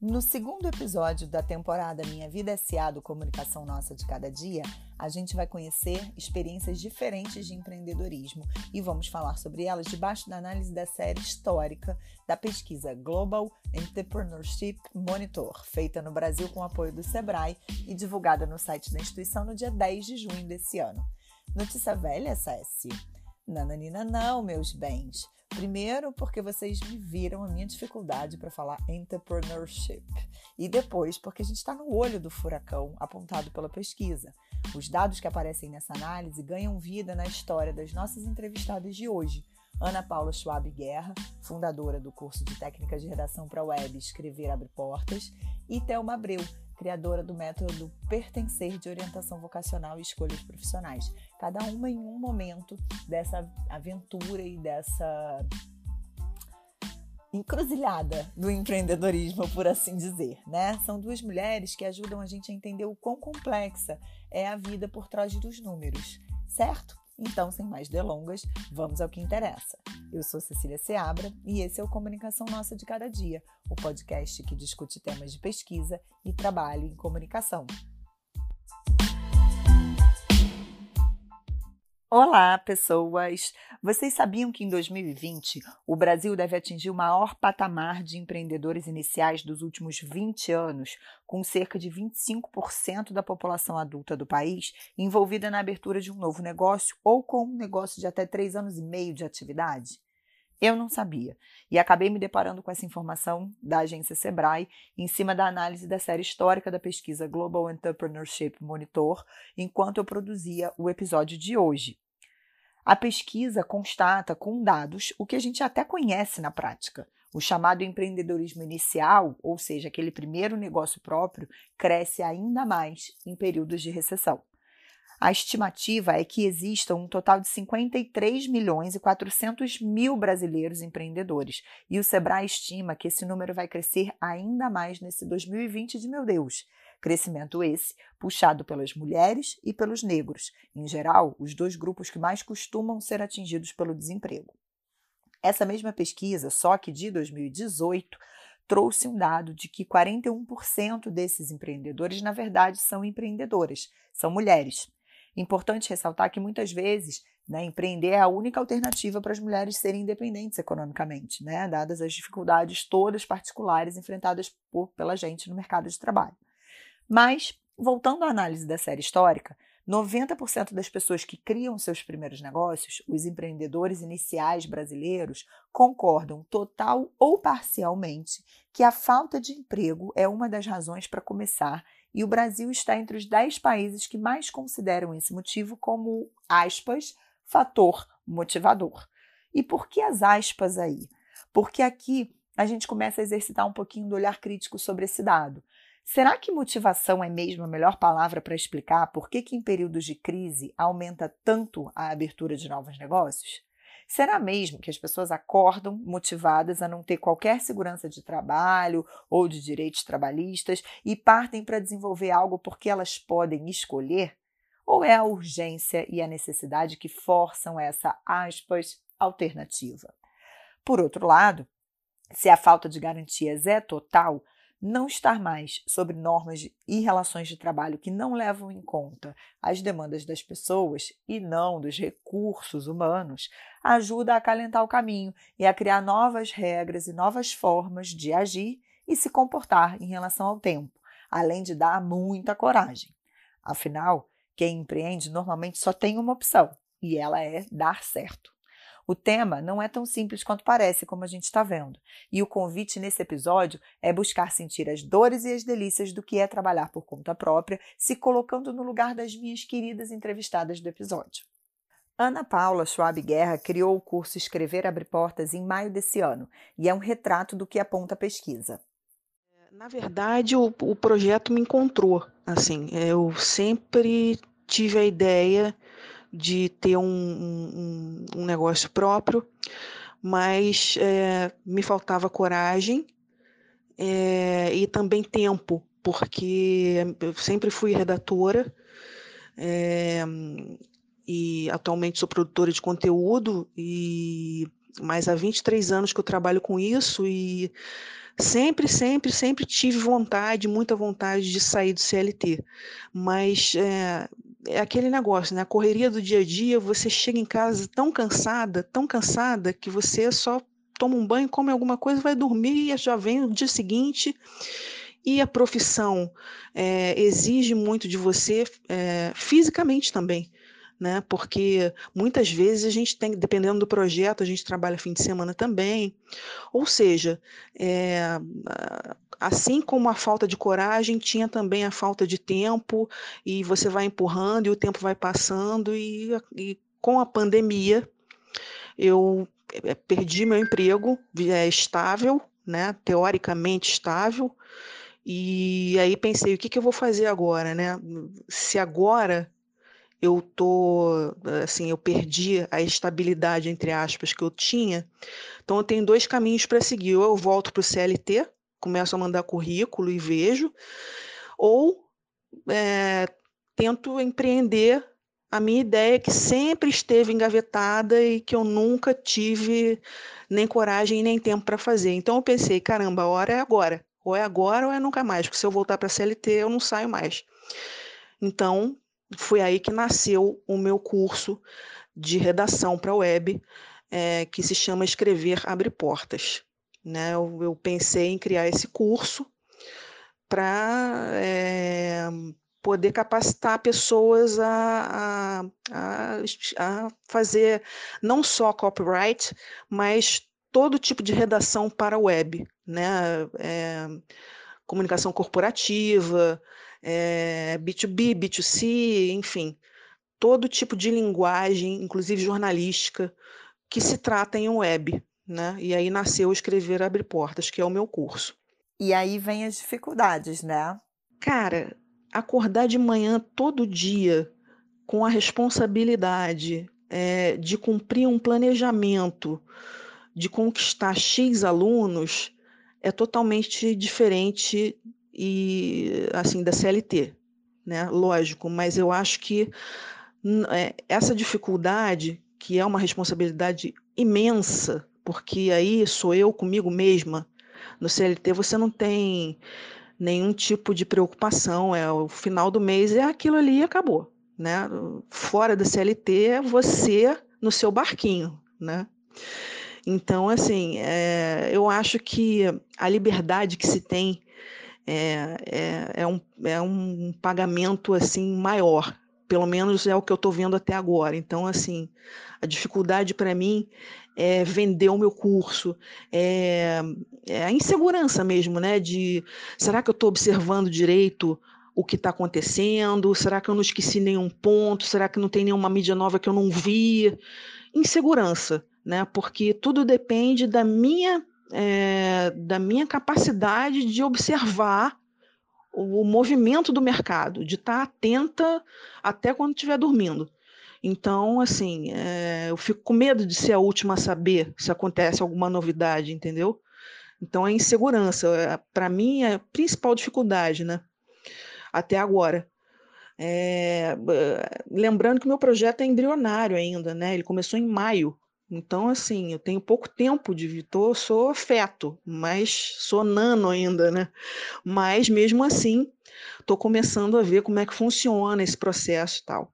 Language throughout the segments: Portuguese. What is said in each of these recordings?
No segundo episódio da temporada Minha Vida S.A. do Comunicação Nossa de Cada Dia, a gente vai conhecer experiências diferentes de empreendedorismo e vamos falar sobre elas debaixo da análise da série histórica da pesquisa Global Entrepreneurship Monitor, feita no Brasil com apoio do Sebrae e divulgada no site da instituição no dia 10 de junho desse ano. Notícia velha, Cessi? Nananina não, meus bens. Primeiro, porque vocês me viram a minha dificuldade para falar entrepreneurship. E depois, porque a gente está no olho do furacão apontado pela pesquisa. Os dados que aparecem nessa análise ganham vida na história das nossas entrevistadas de hoje. Ana Paula Schwab Guerra, fundadora do curso de técnicas de redação para web Escrever Abre Portas, e Thelma Abreu, criadora do método Pertencer de Orientação Vocacional e Escolhas Profissionais. Cada uma em um momento dessa aventura e dessa encruzilhada do empreendedorismo, por assim dizer, né? São duas mulheres que ajudam a gente a entender o quão complexa é a vida por trás dos números, certo? Então, sem mais delongas, vamos ao que interessa. Eu sou Cecília Seabra e esse é o Comunicação Nossa de Cada Dia, o podcast que discute temas de pesquisa e trabalho em comunicação. Olá, pessoas! Vocês sabiam que em 2020 o Brasil deve atingir o maior patamar de empreendedores iniciais dos últimos 20 anos, com cerca de 25% da população adulta do país envolvida na abertura de um novo negócio ou com um negócio de até 3 anos e meio de atividade? Eu não sabia e acabei me deparando com essa informação da agência Sebrae em cima da análise da série histórica da pesquisa Global Entrepreneurship Monitor, enquanto eu produzia o episódio de hoje. A pesquisa constata com dados o que a gente até conhece na prática. O chamado empreendedorismo inicial, ou seja, aquele primeiro negócio próprio, cresce ainda mais em períodos de recessão. A estimativa é que existam um total de 53 milhões e 400 mil brasileiros empreendedores, e o Sebrae estima que esse número vai crescer ainda mais nesse 2020 de meu Deus. Crescimento esse puxado pelas mulheres e pelos negros, em geral, os dois grupos que mais costumam ser atingidos pelo desemprego. Essa mesma pesquisa, só que de 2018, trouxe um dado de que 41% desses empreendedores, na verdade, são empreendedoras, são mulheres. Importante ressaltar que muitas vezes né, empreender é a única alternativa para as mulheres serem independentes economicamente, né, dadas as dificuldades todas particulares enfrentadas por, pela gente no mercado de trabalho. Mas, voltando à análise da série histórica, 90% das pessoas que criam seus primeiros negócios, os empreendedores iniciais brasileiros, concordam total ou parcialmente que a falta de emprego é uma das razões para começar e o Brasil está entre os 10 países que mais consideram esse motivo como, aspas, fator motivador. E por que as aspas aí? Porque aqui a gente começa a exercitar um pouquinho do olhar crítico sobre esse dado. Será que motivação é mesmo a melhor palavra para explicar por que, que em períodos de crise aumenta tanto a abertura de novos negócios? Será mesmo que as pessoas acordam motivadas a não ter qualquer segurança de trabalho ou de direitos trabalhistas e partem para desenvolver algo porque elas podem escolher? Ou é a urgência e a necessidade que forçam essa, aspas, alternativa? Por outro lado, se a falta de garantias é total, não estar mais sobre normas e relações de trabalho que não levam em conta as demandas das pessoas e não dos recursos humanos ajuda a acalentar o caminho e a criar novas regras e novas formas de agir e se comportar em relação ao tempo, além de dar muita coragem. Afinal, quem empreende normalmente só tem uma opção, e ela é dar certo. O tema não é tão simples quanto parece, como a gente está vendo. E o convite nesse episódio é buscar sentir as dores e as delícias do que é trabalhar por conta própria, se colocando no lugar das minhas queridas entrevistadas do episódio. Ana Paula Schwab Guerra criou o curso Escrever Abre Portas em maio desse ano e é um retrato do que aponta a pesquisa. Na verdade, o, o projeto me encontrou. Assim, eu sempre tive a ideia de ter um, um, um negócio próprio, mas é, me faltava coragem é, e também tempo, porque eu sempre fui redatora é, e atualmente sou produtora de conteúdo e mas há 23 anos que eu trabalho com isso e sempre, sempre, sempre tive vontade, muita vontade de sair do CLT. Mas é, é aquele negócio, né? A correria do dia a dia, você chega em casa tão cansada, tão cansada, que você só toma um banho, come alguma coisa, vai dormir e já vem o dia seguinte. E a profissão é, exige muito de você é, fisicamente também né? Porque muitas vezes a gente tem, dependendo do projeto, a gente trabalha fim de semana também. Ou seja, é, assim como a falta de coragem, tinha também a falta de tempo, e você vai empurrando e o tempo vai passando, e, e com a pandemia, eu eh, perdi meu emprego, é estável, né? Teoricamente estável. E aí pensei, o que, que eu vou fazer agora, né? Se agora eu tô, assim, eu perdi a estabilidade, entre aspas, que eu tinha. Então, eu tenho dois caminhos para seguir. Ou eu volto para o CLT, começo a mandar currículo e vejo, ou é, tento empreender a minha ideia que sempre esteve engavetada e que eu nunca tive nem coragem nem tempo para fazer. Então eu pensei, caramba, a hora é agora. Ou é agora ou é nunca mais, porque se eu voltar para a CLT eu não saio mais. Então foi aí que nasceu o meu curso de redação para web, é, que se chama Escrever Abre Portas. Né? Eu, eu pensei em criar esse curso para é, poder capacitar pessoas a, a, a, fazer não só copyright, mas todo tipo de redação para web, né? É, comunicação corporativa, é, B2B, B2C, enfim, todo tipo de linguagem, inclusive jornalística, que se trata em web. Né? E aí nasceu Escrever Abre Portas, que é o meu curso. E aí vem as dificuldades, né? Cara, acordar de manhã todo dia com a responsabilidade é, de cumprir um planejamento, de conquistar X alunos, é totalmente diferente e assim da CLT, né? Lógico, mas eu acho que é, essa dificuldade, que é uma responsabilidade imensa, porque aí sou eu comigo mesma. No CLT você não tem nenhum tipo de preocupação, é o final do mês é aquilo ali e acabou, né? Fora da CLT é você no seu barquinho, né? Então, assim, é, eu acho que a liberdade que se tem é, é, é, um, é um pagamento assim maior. Pelo menos é o que eu estou vendo até agora. Então, assim, a dificuldade para mim é vender o meu curso, é, é a insegurança mesmo, né? De será que eu estou observando direito o que está acontecendo? Será que eu não esqueci nenhum ponto? Será que não tem nenhuma mídia nova que eu não vi? Insegurança, né? Porque tudo depende da minha é, da minha capacidade de observar o, movimento do mercado, de estar atenta até quando estiver dormindo. Então, assim, é, eu fico com medo de ser a última a saber se acontece alguma novidade, entendeu? Então, a insegurança, é, para mim, é a principal dificuldade, né? Até agora. É, lembrando que meu projeto é embrionário ainda, né? Ele começou em maio então, assim, eu tenho pouco tempo de Vitor, sou feto, mas sou nano ainda, né? Mas mesmo assim, estou começando a ver como é que funciona esse processo e tal.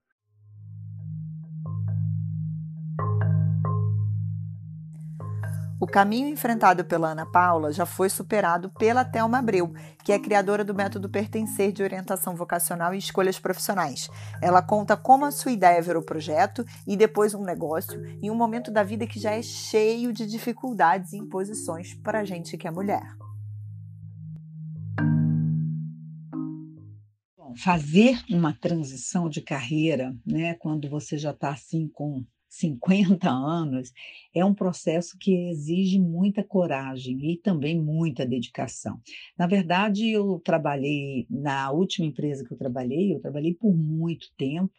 O caminho enfrentado pela Ana Paula já foi superado pela Thelma Abreu, que é criadora do método Pertencer de orientação vocacional e escolhas profissionais. Ela conta como a sua ideia virou projeto e depois um negócio, em um momento da vida que já é cheio de dificuldades e imposições para a gente que é mulher. fazer uma transição de carreira, né, quando você já está assim com 50 anos, é um processo que exige muita coragem e também muita dedicação. Na verdade, eu trabalhei, na última empresa que eu trabalhei, eu trabalhei por muito tempo,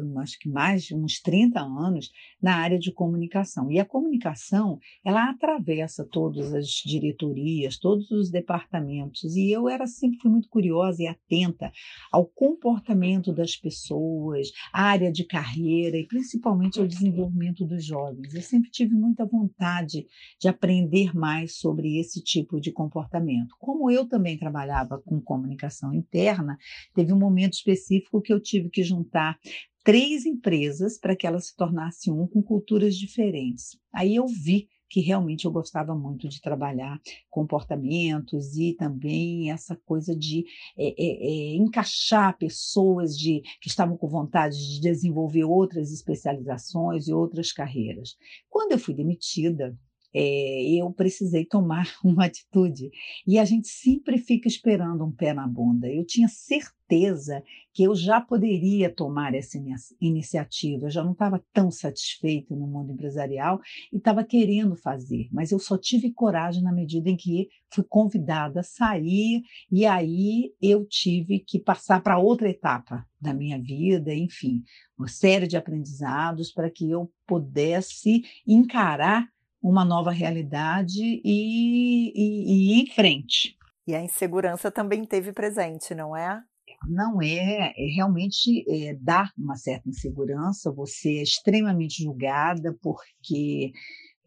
por acho que mais de uns 30 anos na área de comunicação. E a comunicação, ela atravessa todas as diretorias, todos os departamentos. E eu era sempre fui muito curiosa e atenta ao comportamento das pessoas, à área de carreira e principalmente ao desenvolvimento dos jovens. Eu sempre tive muita vontade de aprender mais sobre esse tipo de comportamento. Como eu também trabalhava com comunicação interna, teve um momento específico que eu tive que juntar três empresas para que elas se tornassem um com culturas diferentes. Aí eu vi que realmente eu gostava muito de trabalhar comportamentos e também essa coisa de é, é, é, encaixar pessoas de, que estavam com vontade de desenvolver outras especializações e outras carreiras. Quando eu fui demitida, é, eu precisei tomar uma atitude. E a gente sempre fica esperando um pé na bunda. Eu tinha certeza que eu já poderia tomar essa iniciativa, eu já não estava tão satisfeita no mundo empresarial e estava querendo fazer, mas eu só tive coragem na medida em que fui convidada a sair e aí eu tive que passar para outra etapa da minha vida, enfim, uma série de aprendizados para que eu pudesse encarar uma nova realidade e, e, e ir em frente. E a insegurança também teve presente, não é? Não é, é realmente é, dá uma certa insegurança, você é extremamente julgada porque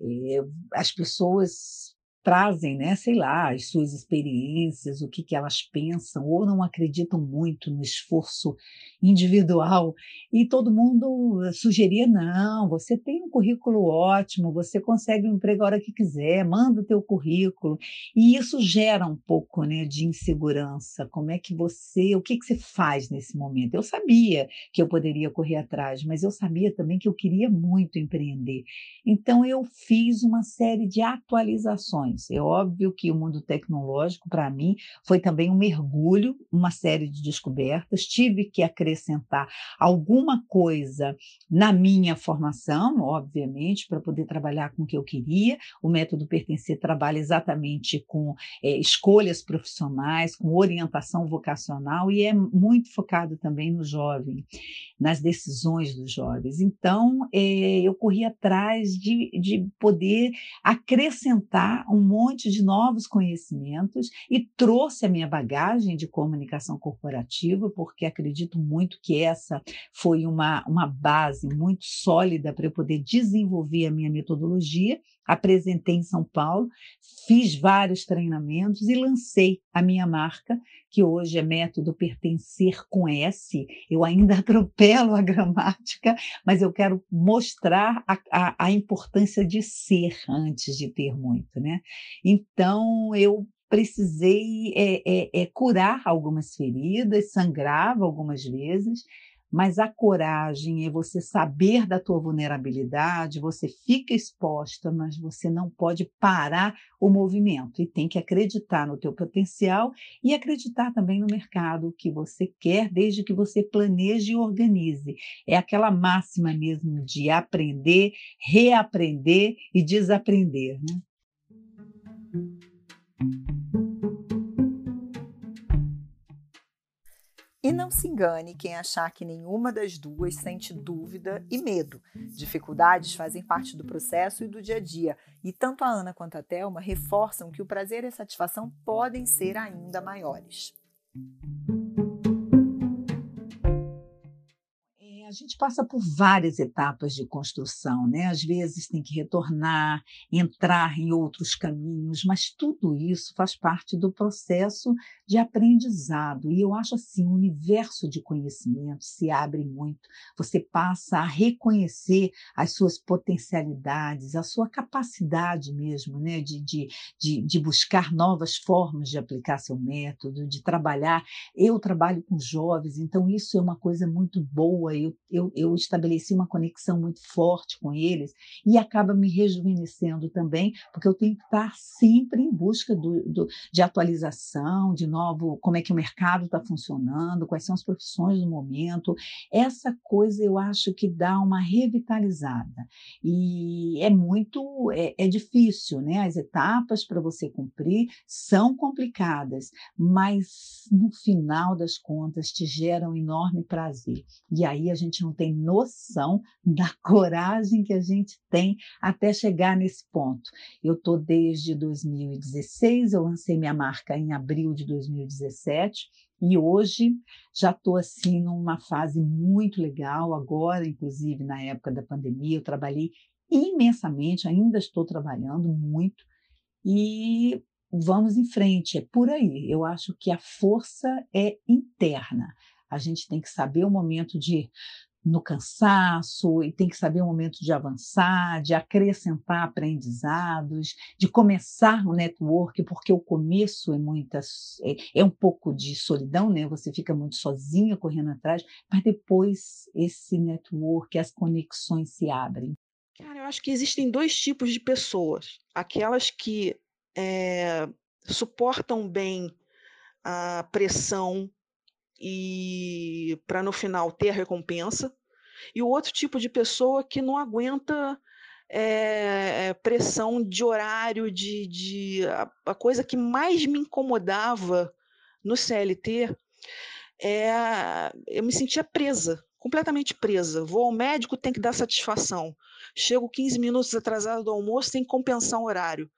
é, as pessoas trazem, né, sei lá, as suas experiências, o que, que elas pensam, ou não acreditam muito no esforço individual. E todo mundo sugeria: não, você tem um currículo ótimo, você consegue um emprego a hora que quiser, manda o teu currículo. E isso gera um pouco né, de insegurança. Como é que você, o que, que você faz nesse momento? Eu sabia que eu poderia correr atrás, mas eu sabia também que eu queria muito empreender. Então eu fiz uma série de atualizações é óbvio que o mundo tecnológico, para mim, foi também um mergulho, uma série de descobertas. Tive que acrescentar alguma coisa na minha formação, obviamente, para poder trabalhar com o que eu queria. O método Pertencer trabalha exatamente com é, escolhas profissionais, com orientação vocacional e é muito focado também no jovem, nas decisões dos jovens. Então, é, eu corri atrás de, de poder acrescentar um monte de novos conhecimentos e trouxe a minha bagagem de comunicação corporativa, porque acredito muito que essa foi uma, uma base muito sólida para eu poder desenvolver a minha metodologia. Apresentei em São Paulo, fiz vários treinamentos e lancei a minha marca, que hoje é método pertencer com S. Eu ainda atropelo a gramática, mas eu quero mostrar a, a, a importância de ser antes de ter muito, né? Então, eu precisei é, é, é, curar algumas feridas, sangrava algumas vezes, mas a coragem é você saber da tua vulnerabilidade, você fica exposta, mas você não pode parar o movimento e tem que acreditar no teu potencial e acreditar também no mercado que você quer, desde que você planeje e organize. É aquela máxima mesmo de aprender, reaprender e desaprender, né? E não se engane quem achar que nenhuma das duas sente dúvida e medo. Dificuldades fazem parte do processo e do dia a dia, e tanto a Ana quanto a Thelma reforçam que o prazer e a satisfação podem ser ainda maiores. A gente passa por várias etapas de construção, né? Às vezes tem que retornar, entrar em outros caminhos, mas tudo isso faz parte do processo de aprendizado. E eu acho assim, o universo de conhecimento se abre muito. Você passa a reconhecer as suas potencialidades, a sua capacidade mesmo, né? De, de, de, de buscar novas formas de aplicar seu método, de trabalhar. Eu trabalho com jovens, então isso é uma coisa muito boa. Eu eu, eu estabeleci uma conexão muito forte com eles e acaba me rejuvenescendo também, porque eu tenho que estar sempre em busca do, do, de atualização, de novo, como é que o mercado está funcionando, quais são as profissões do momento. Essa coisa eu acho que dá uma revitalizada. E é muito, é, é difícil, né? As etapas para você cumprir são complicadas, mas no final das contas te geram enorme prazer. E aí a gente gente não tem noção da coragem que a gente tem até chegar nesse ponto. Eu estou desde 2016, eu lancei minha marca em abril de 2017 e hoje já estou assim numa fase muito legal. Agora, inclusive na época da pandemia, eu trabalhei imensamente, ainda estou trabalhando muito e vamos em frente, é por aí. Eu acho que a força é interna. A gente tem que saber o momento de no cansaço e tem que saber o momento de avançar, de acrescentar aprendizados, de começar o network, porque o começo é muitas é, é um pouco de solidão, né? Você fica muito sozinha correndo atrás, mas depois esse network, as conexões se abrem. Cara, eu acho que existem dois tipos de pessoas: aquelas que é, suportam bem a pressão e para no final ter a recompensa, e o outro tipo de pessoa que não aguenta é, pressão de horário, de, de a, a, coisa que mais me incomodava no CLT é eu me sentia presa, completamente presa. Vou ao médico, tem que dar satisfação. Chego 15 minutos atrasado do almoço, tem que compensar o horário.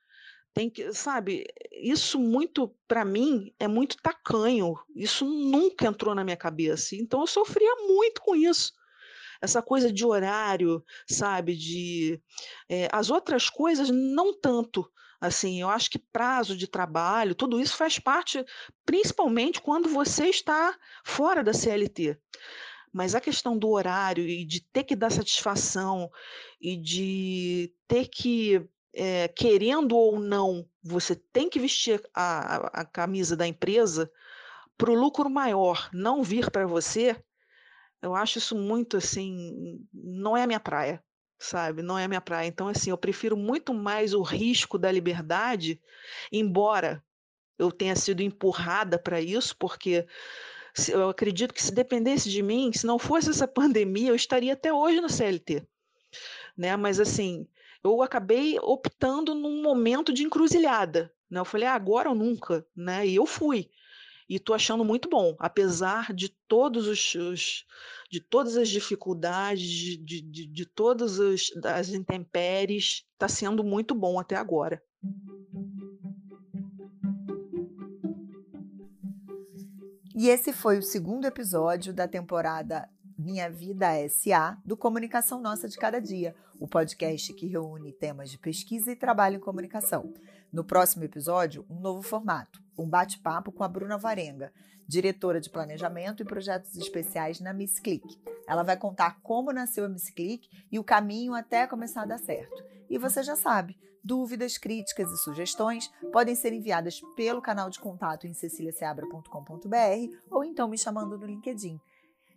Tem que, sabe, isso muito para mim é muito tacanho. Isso nunca entrou na minha cabeça. Então eu sofria muito com isso. Essa coisa de horário, sabe, de é, as outras coisas não tanto. Assim, eu acho que prazo de trabalho, tudo isso faz parte, principalmente quando você está fora da CLT. Mas a questão do horário e de ter que dar satisfação e de ter que é, querendo ou não, você tem que vestir a, a, a camisa da empresa para o lucro maior não vir para você, eu acho isso muito assim, não é a minha praia, sabe? Não é a minha praia. Então, assim, eu prefiro muito mais o risco da liberdade, embora eu tenha sido empurrada para isso, porque eu acredito que se dependesse de mim, se não fosse essa pandemia, eu estaria até hoje no CLT. Né? Mas assim, eu acabei optando num momento de encruzilhada. Né? Eu falei, ah, agora ou nunca, né? E eu fui. E estou achando muito bom, apesar de todos os, os de todas as dificuldades, de, de, de todas as, as intempéries, está sendo muito bom até agora. E esse foi o segundo episódio da temporada minha Vida SA, do Comunicação Nossa de Cada Dia, o podcast que reúne temas de pesquisa e trabalho em comunicação. No próximo episódio, um novo formato, um bate-papo com a Bruna Varenga, diretora de planejamento e projetos especiais na Miss Click. Ela vai contar como nasceu a Miss Click e o caminho até começar a dar certo. E você já sabe, dúvidas, críticas e sugestões podem ser enviadas pelo canal de contato em ceciliaseabra.com.br ou então me chamando no LinkedIn.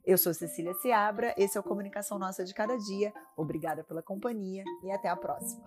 Eu sou Cecília Seabra, esse é o Comunicação Nossa de Cada Dia. Obrigada pela companhia e até a próxima.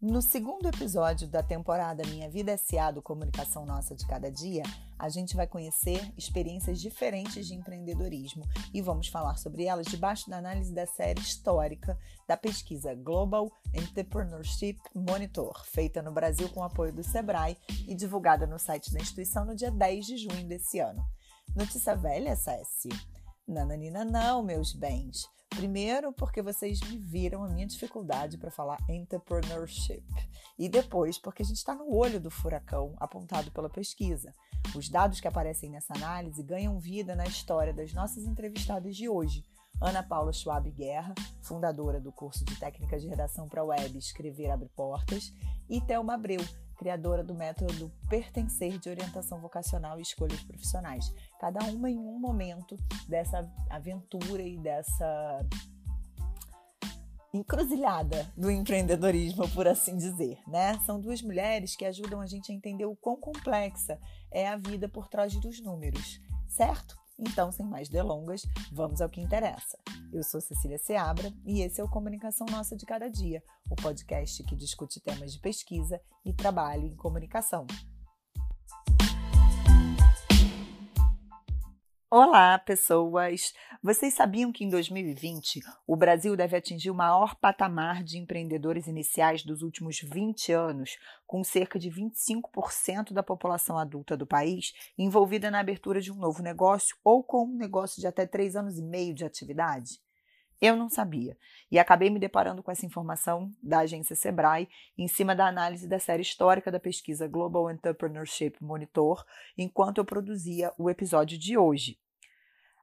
No segundo episódio da temporada Minha Vida S.A. do Comunicação Nossa de Cada Dia, a gente vai conhecer experiências diferentes de empreendedorismo e vamos falar sobre elas debaixo da análise da série histórica da pesquisa Global Entrepreneurship Monitor, feita no Brasil com apoio do Sebrae e divulgada no site da instituição no dia 10 de junho desse ano. Notícia velha, Cessi? Nananina não, meus bens. Primeiro, porque vocês me viram a minha dificuldade para falar entrepreneurship. E depois, porque a gente está no olho do furacão apontado pela pesquisa. Os dados que aparecem nessa análise ganham vida na história das nossas entrevistadas de hoje. Ana Paula Schwab Guerra, fundadora do curso de técnicas de redação para web Escrever Abre Portas, e Thelma Abreu, criadora do método Pertencer de Orientação Vocacional e Escolhas Profissionais. Cada uma em um momento dessa aventura e dessa encruzilhada do empreendedorismo, por assim dizer, né? São duas mulheres que ajudam a gente a entender o quão complexa é a vida por trás dos números, certo? Então, sem mais delongas, vamos ao que interessa. Eu sou Cecília Seabra e esse é o Comunicação Nossa de Cada Dia, o podcast que discute temas de pesquisa e trabalho em comunicação. Olá, pessoas! Vocês sabiam que em 2020 o Brasil deve atingir o maior patamar de empreendedores iniciais dos últimos 20 anos, com cerca de 25% da população adulta do país envolvida na abertura de um novo negócio ou com um negócio de até 3 anos e meio de atividade? Eu não sabia e acabei me deparando com essa informação da agência Sebrae em cima da análise da série histórica da pesquisa Global Entrepreneurship Monitor, enquanto eu produzia o episódio de hoje.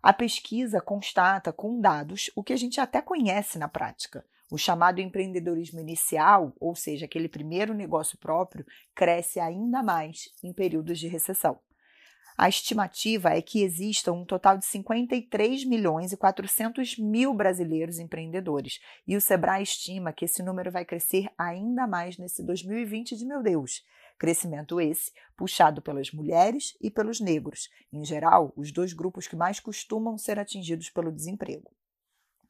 A pesquisa constata com dados o que a gente até conhece na prática. O chamado empreendedorismo inicial, ou seja, aquele primeiro negócio próprio, cresce ainda mais em períodos de recessão. A estimativa é que existam um total de 53 milhões e 400 mil brasileiros empreendedores, e o Sebrae estima que esse número vai crescer ainda mais nesse 2020 de meu Deus. Crescimento esse puxado pelas mulheres e pelos negros, em geral, os dois grupos que mais costumam ser atingidos pelo desemprego.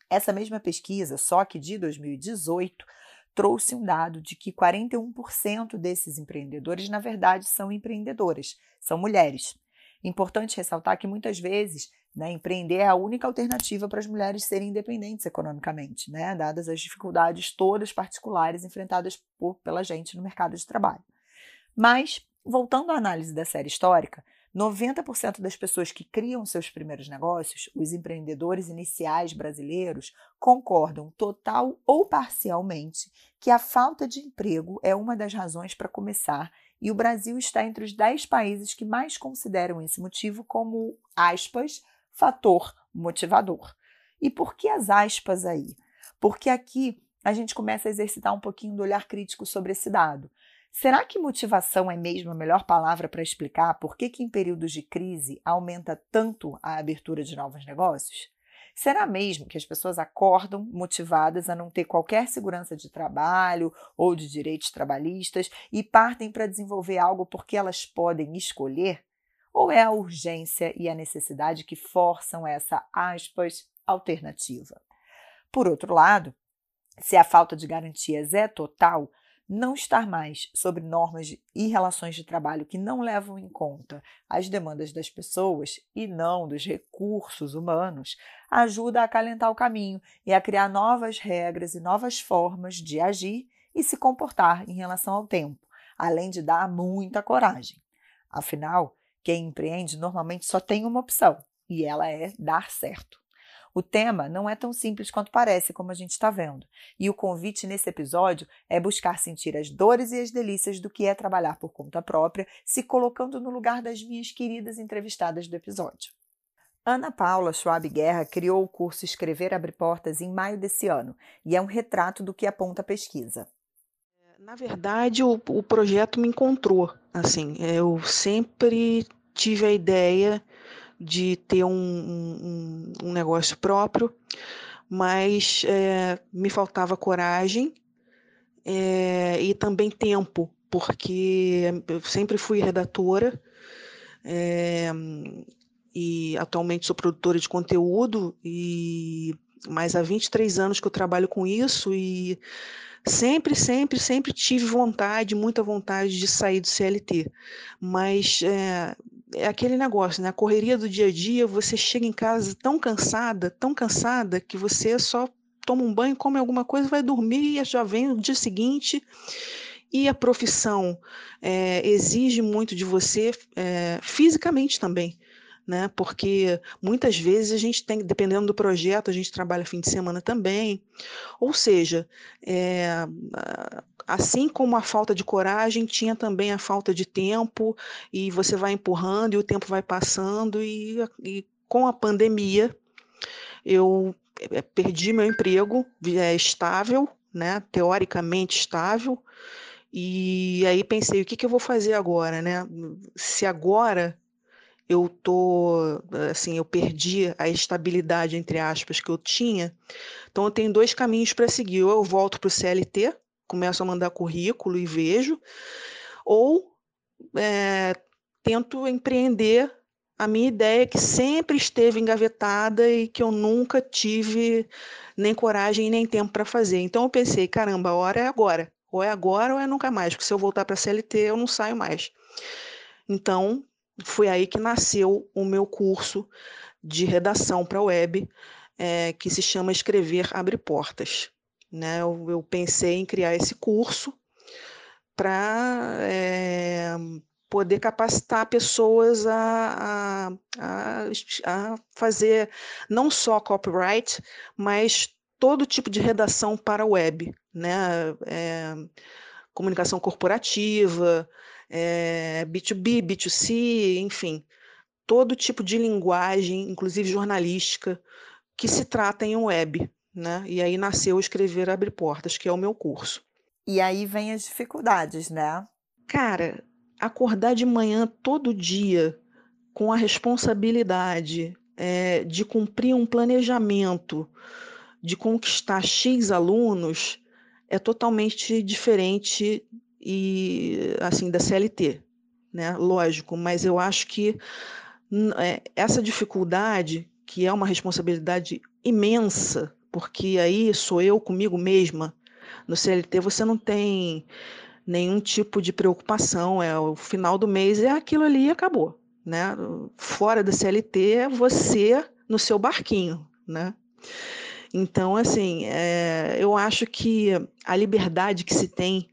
Essa mesma pesquisa, só que de 2018, trouxe um dado de que 41% desses empreendedores, na verdade, são empreendedoras, são mulheres. Importante ressaltar que muitas vezes né, empreender é a única alternativa para as mulheres serem independentes economicamente, né, dadas as dificuldades todas particulares enfrentadas por, pela gente no mercado de trabalho. Mas, voltando à análise da série histórica, 90% das pessoas que criam seus primeiros negócios, os empreendedores iniciais brasileiros, concordam total ou parcialmente que a falta de emprego é uma das razões para começar e o Brasil está entre os 10 países que mais consideram esse motivo como, aspas, fator motivador. E por que as aspas aí? Porque aqui a gente começa a exercitar um pouquinho do olhar crítico sobre esse dado. Será que motivação é mesmo a melhor palavra para explicar por que, que em períodos de crise aumenta tanto a abertura de novos negócios? Será mesmo que as pessoas acordam motivadas a não ter qualquer segurança de trabalho ou de direitos trabalhistas e partem para desenvolver algo porque elas podem escolher? Ou é a urgência e a necessidade que forçam essa, aspas, alternativa? Por outro lado, se a falta de garantias é total, não estar mais sobre normas e relações de trabalho que não levam em conta as demandas das pessoas e não dos recursos humanos ajuda a acalentar o caminho e a criar novas regras e novas formas de agir e se comportar em relação ao tempo, além de dar muita coragem. Afinal, quem empreende normalmente só tem uma opção, e ela é dar certo. O tema não é tão simples quanto parece, como a gente está vendo. E o convite nesse episódio é buscar sentir as dores e as delícias do que é trabalhar por conta própria, se colocando no lugar das minhas queridas entrevistadas do episódio. Ana Paula Schwab Guerra criou o curso Escrever Abre Portas em maio desse ano e é um retrato do que aponta a pesquisa. Na verdade, o, o projeto me encontrou. Assim, eu sempre tive a ideia de ter um, um, um negócio próprio, mas é, me faltava coragem é, e também tempo, porque eu sempre fui redatora é, e atualmente sou produtora de conteúdo, e mas há 23 anos que eu trabalho com isso e sempre, sempre, sempre tive vontade, muita vontade de sair do CLT, mas é, é aquele negócio, né? A correria do dia a dia, você chega em casa tão cansada, tão cansada, que você só toma um banho, come alguma coisa, vai dormir e já vem o dia seguinte. E a profissão é, exige muito de você é, fisicamente também né? Porque muitas vezes a gente tem, dependendo do projeto, a gente trabalha fim de semana também. Ou seja, é, assim como a falta de coragem, tinha também a falta de tempo, e você vai empurrando e o tempo vai passando, e, e com a pandemia eu é, perdi meu emprego, é estável, né? Teoricamente estável. E aí pensei, o que, que eu vou fazer agora, né? Se agora eu tô assim, eu perdi a estabilidade entre aspas que eu tinha. Então eu tenho dois caminhos para seguir. Ou eu volto para o CLT, começo a mandar currículo e vejo, ou é, tento empreender a minha ideia que sempre esteve engavetada e que eu nunca tive nem coragem nem tempo para fazer. Então eu pensei, caramba, a hora é agora. Ou é agora ou é nunca mais, porque se eu voltar para a CLT eu não saio mais. Então foi aí que nasceu o meu curso de redação para web, é, que se chama Escrever Abre Portas. Né? Eu, eu pensei em criar esse curso para é, poder capacitar pessoas a, a, a, fazer não só copyright, mas todo tipo de redação para web, né? É, comunicação corporativa, é, B2B, B2C, enfim, todo tipo de linguagem, inclusive jornalística, que se trata em web. Né? E aí nasceu Escrever Abre Portas, que é o meu curso. E aí vem as dificuldades, né? Cara, acordar de manhã todo dia com a responsabilidade é, de cumprir um planejamento, de conquistar X alunos, é totalmente diferente e assim da CLT, né? Lógico, mas eu acho que é, essa dificuldade, que é uma responsabilidade imensa, porque aí sou eu comigo mesma. No CLT você não tem nenhum tipo de preocupação, é o final do mês é aquilo ali e acabou, né? Fora da CLT é você no seu barquinho, né? Então, assim, é, eu acho que a liberdade que se tem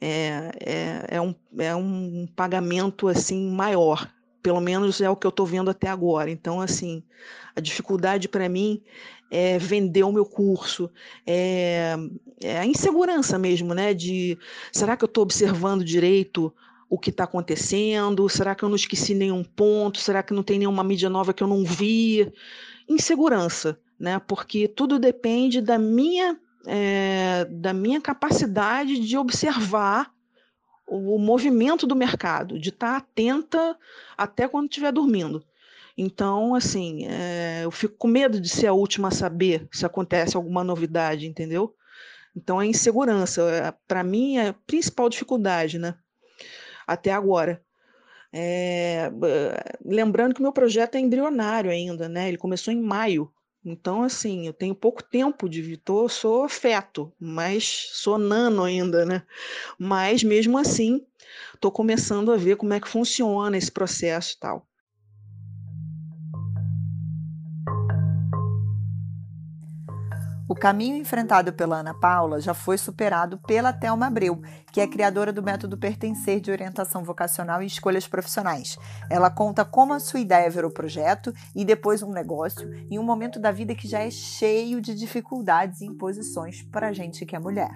é, é, é, um, é um pagamento assim maior. Pelo menos é o que eu estou vendo até agora. Então, assim, a dificuldade para mim é vender o meu curso, é, é a insegurança mesmo, né? De será que eu estou observando direito o que está acontecendo? Será que eu não esqueci nenhum ponto? Será que não tem nenhuma mídia nova que eu não vi? Insegurança, né? Porque tudo depende da minha é, da minha capacidade de observar o, movimento do mercado, de estar atenta até quando estiver dormindo. Então, assim, é, eu fico com medo de ser a última a saber se acontece alguma novidade, entendeu? Então, a insegurança, é, para mim, é a principal dificuldade, né? Até agora. É, lembrando que o meu projeto é embrionário ainda, né? Ele começou em maio então, assim, eu tenho pouco tempo de Vitor, sou feto, mas sou nano ainda, né? Mas mesmo assim, estou começando a ver como é que funciona esse processo e tal. O caminho enfrentado pela Ana Paula já foi superado pela Thelma Abreu, que é criadora do método Pertencer de orientação vocacional e escolhas profissionais. Ela conta como a sua ideia virou projeto e depois um negócio em um momento da vida que já é cheio de dificuldades e imposições para a gente que é mulher.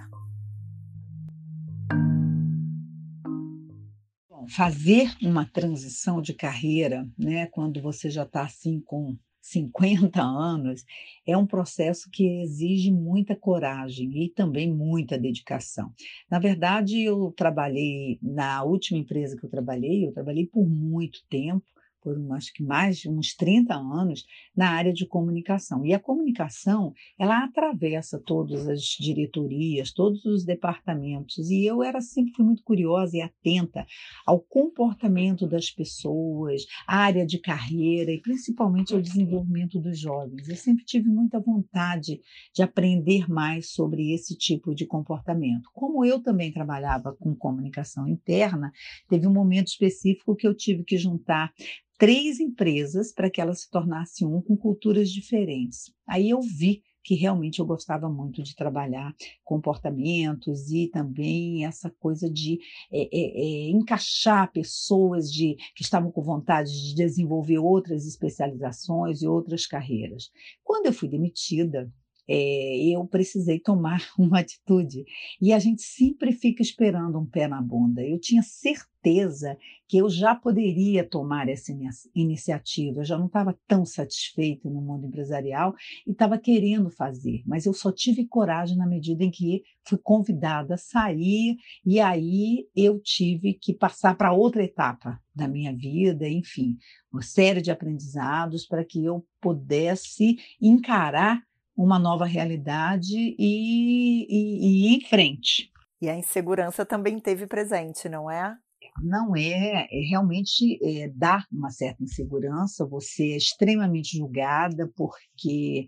fazer uma transição de carreira, né, quando você já está assim com 50 anos, é um processo que exige muita coragem e também muita dedicação. Na verdade, eu trabalhei na última empresa que eu trabalhei, eu trabalhei por muito tempo por acho que mais de uns 30 anos na área de comunicação. E a comunicação, ela atravessa todas as diretorias, todos os departamentos, e eu era sempre fui muito curiosa e atenta ao comportamento das pessoas, à área de carreira e principalmente ao desenvolvimento dos jovens. Eu sempre tive muita vontade de aprender mais sobre esse tipo de comportamento. Como eu também trabalhava com comunicação interna, teve um momento específico que eu tive que juntar três empresas para que ela se tornasse um com culturas diferentes. Aí eu vi que realmente eu gostava muito de trabalhar comportamentos e também essa coisa de é, é, é, encaixar pessoas de, que estavam com vontade de desenvolver outras especializações e outras carreiras. Quando eu fui demitida, é, eu precisei tomar uma atitude. E a gente sempre fica esperando um pé na bunda. Eu tinha certeza que eu já poderia tomar essa iniciativa, eu já não estava tão satisfeita no mundo empresarial e estava querendo fazer, mas eu só tive coragem na medida em que fui convidada a sair e aí eu tive que passar para outra etapa da minha vida, enfim, uma série de aprendizados para que eu pudesse encarar uma nova realidade e, e, e ir em frente. E a insegurança também teve presente, não é? Não é, é realmente é, dá uma certa insegurança, você é extremamente julgada porque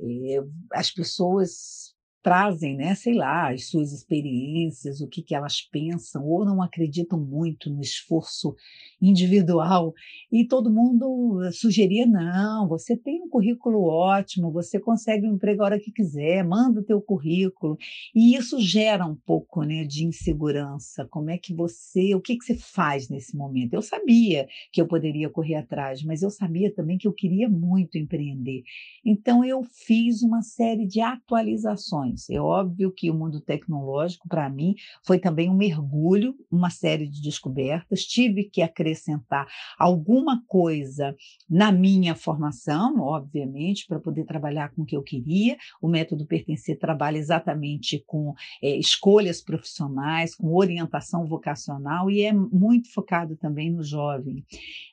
é, as pessoas trazem, né, sei lá, as suas experiências, o que, que elas pensam, ou não acreditam muito no esforço individual. E todo mundo sugeria: não, você tem um currículo ótimo, você consegue um emprego a hora que quiser, manda o teu currículo. E isso gera um pouco né, de insegurança. Como é que você, o que, que você faz nesse momento? Eu sabia que eu poderia correr atrás, mas eu sabia também que eu queria muito empreender. Então eu fiz uma série de atualizações é óbvio que o mundo tecnológico, para mim, foi também um mergulho, uma série de descobertas. Tive que acrescentar alguma coisa na minha formação, obviamente, para poder trabalhar com o que eu queria. O método Pertencer trabalha exatamente com é, escolhas profissionais, com orientação vocacional e é muito focado também no jovem,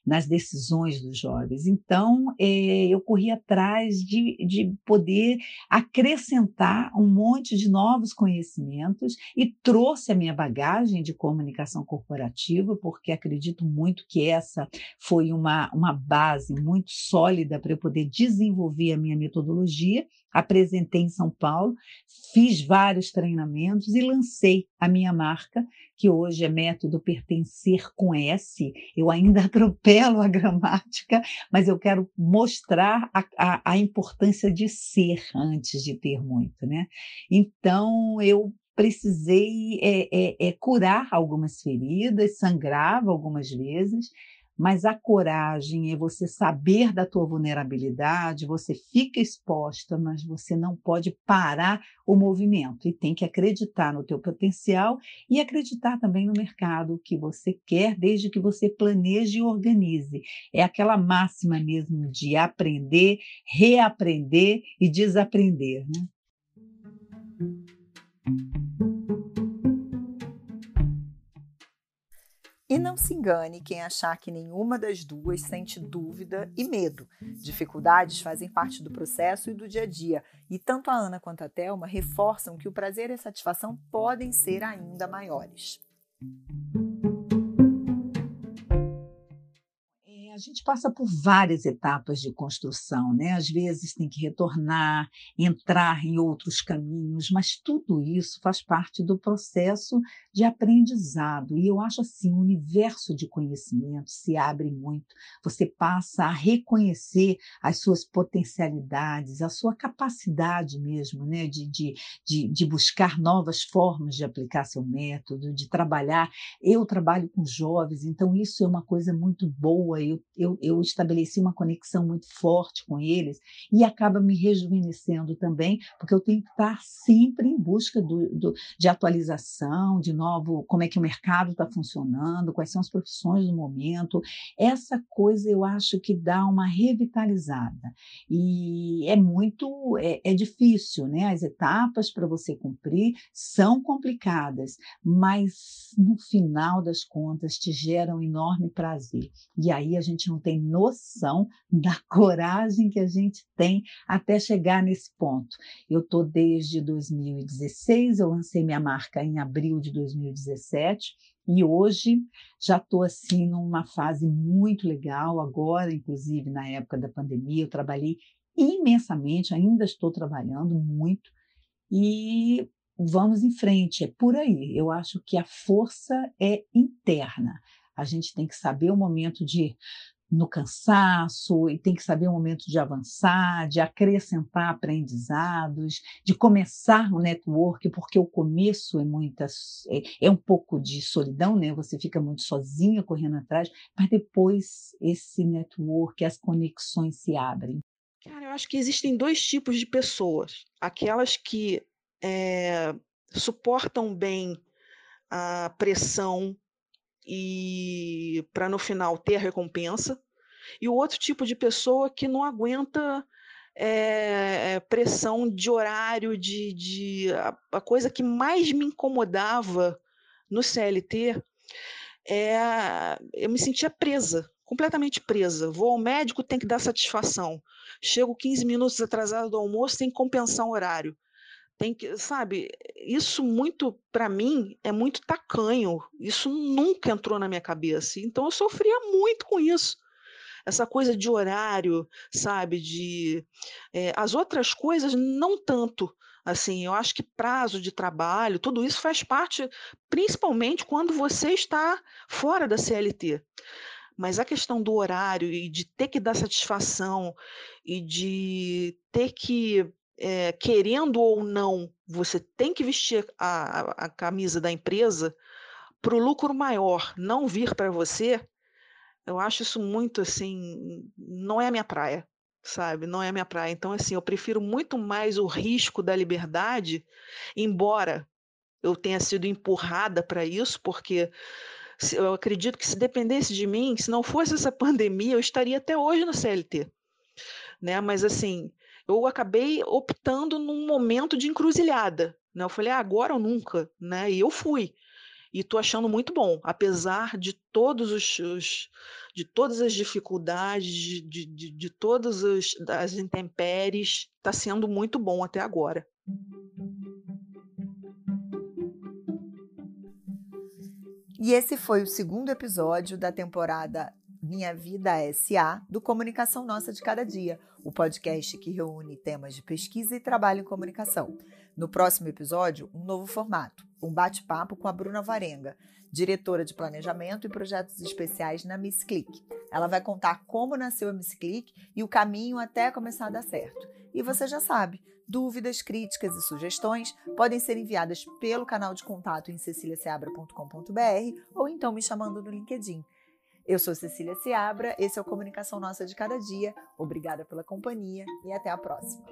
nas decisões dos jovens. Então, é, eu corri atrás de, de poder acrescentar um monte de novos conhecimentos e trouxe a minha bagagem de comunicação corporativa, porque acredito muito que essa foi uma, uma base muito sólida para eu poder desenvolver a minha metodologia. Apresentei em São Paulo, fiz vários treinamentos e lancei a minha marca, que hoje é método pertencer com S. Eu ainda atropelo a gramática, mas eu quero mostrar a, a, a importância de ser antes de ter muito, né? Então, eu precisei é, é, é, curar algumas feridas, sangrava algumas vezes, mas a coragem é você saber da tua vulnerabilidade, você fica exposta, mas você não pode parar o movimento e tem que acreditar no teu potencial e acreditar também no mercado que você quer, desde que você planeje e organize. É aquela máxima mesmo de aprender, reaprender e desaprender, né? E não se engane quem achar que nenhuma das duas sente dúvida e medo. Dificuldades fazem parte do processo e do dia a dia, e tanto a Ana quanto a Thelma reforçam que o prazer e a satisfação podem ser ainda maiores. A gente passa por várias etapas de construção, né? Às vezes tem que retornar, entrar em outros caminhos, mas tudo isso faz parte do processo de aprendizado. E eu acho assim, o universo de conhecimento se abre muito. Você passa a reconhecer as suas potencialidades, a sua capacidade mesmo, né? De, de, de, de buscar novas formas de aplicar seu método, de trabalhar. Eu trabalho com jovens, então isso é uma coisa muito boa. Eu eu, eu estabeleci uma conexão muito forte com eles e acaba me rejuvenescendo também, porque eu tenho que estar sempre em busca do, do, de atualização, de novo, como é que o mercado está funcionando, quais são as profissões do momento. Essa coisa eu acho que dá uma revitalizada. E é muito, é, é difícil, né? As etapas para você cumprir são complicadas, mas no final das contas te geram um enorme prazer. E aí a gente gente não tem noção da coragem que a gente tem até chegar nesse ponto. Eu estou desde 2016, eu lancei minha marca em abril de 2017. E hoje já estou assim numa fase muito legal. Agora, inclusive na época da pandemia, eu trabalhei imensamente, ainda estou trabalhando muito e vamos em frente. É por aí. Eu acho que a força é interna. A gente tem que saber o momento de no cansaço e tem que saber o momento de avançar, de acrescentar aprendizados, de começar o network, porque o começo é muitas é, é, um pouco de solidão, né? Você fica muito sozinha correndo atrás, mas depois esse network, as conexões se abrem. Cara, eu acho que existem dois tipos de pessoas: aquelas que é, suportam bem a pressão e para no final ter a recompensa, e o outro tipo de pessoa que não aguenta é, pressão de horário, de, de a, a, coisa que mais me incomodava no CLT é eu me sentia presa, completamente presa. Vou ao médico, tem que dar satisfação. Chego 15 minutos atrasado do almoço, tem que compensar o horário. Tem que, sabe, isso muito para mim é muito tacanho. Isso nunca entrou na minha cabeça. Então eu sofria muito com isso. Essa coisa de horário, sabe, de é, as outras coisas não tanto, Assim, eu acho que prazo de trabalho, tudo isso faz parte, principalmente quando você está fora da CLT. Mas a questão do horário e de ter que dar satisfação e de ter que, é, querendo ou não, você tem que vestir a, a, a camisa da empresa para o lucro maior não vir para você, eu acho isso muito assim, não é a minha praia sabe? Não é a minha praia. Então, assim, eu prefiro muito mais o risco da liberdade, embora eu tenha sido empurrada para isso, porque eu acredito que se dependesse de mim, se não fosse essa pandemia, eu estaria até hoje no CLT, né? Mas assim, eu acabei optando num momento de encruzilhada, né? Eu falei, ah, agora ou nunca, né? E eu fui e estou achando muito bom, apesar de todos os, os de todas as dificuldades, de, de, de todas as, as intempéries, está sendo muito bom até agora. E esse foi o segundo episódio da temporada Minha Vida SA do Comunicação Nossa de Cada Dia, o podcast que reúne temas de pesquisa e trabalho em comunicação. No próximo episódio, um novo formato um bate-papo com a Bruna Varenga, diretora de planejamento e projetos especiais na Miss Click. Ela vai contar como nasceu a Miss Click e o caminho até começar a dar certo. E você já sabe, dúvidas, críticas e sugestões podem ser enviadas pelo canal de contato em ceciliaseabra.com.br ou então me chamando no LinkedIn. Eu sou Cecília Seabra, esse é o Comunicação Nossa de Cada Dia. Obrigada pela companhia e até a próxima.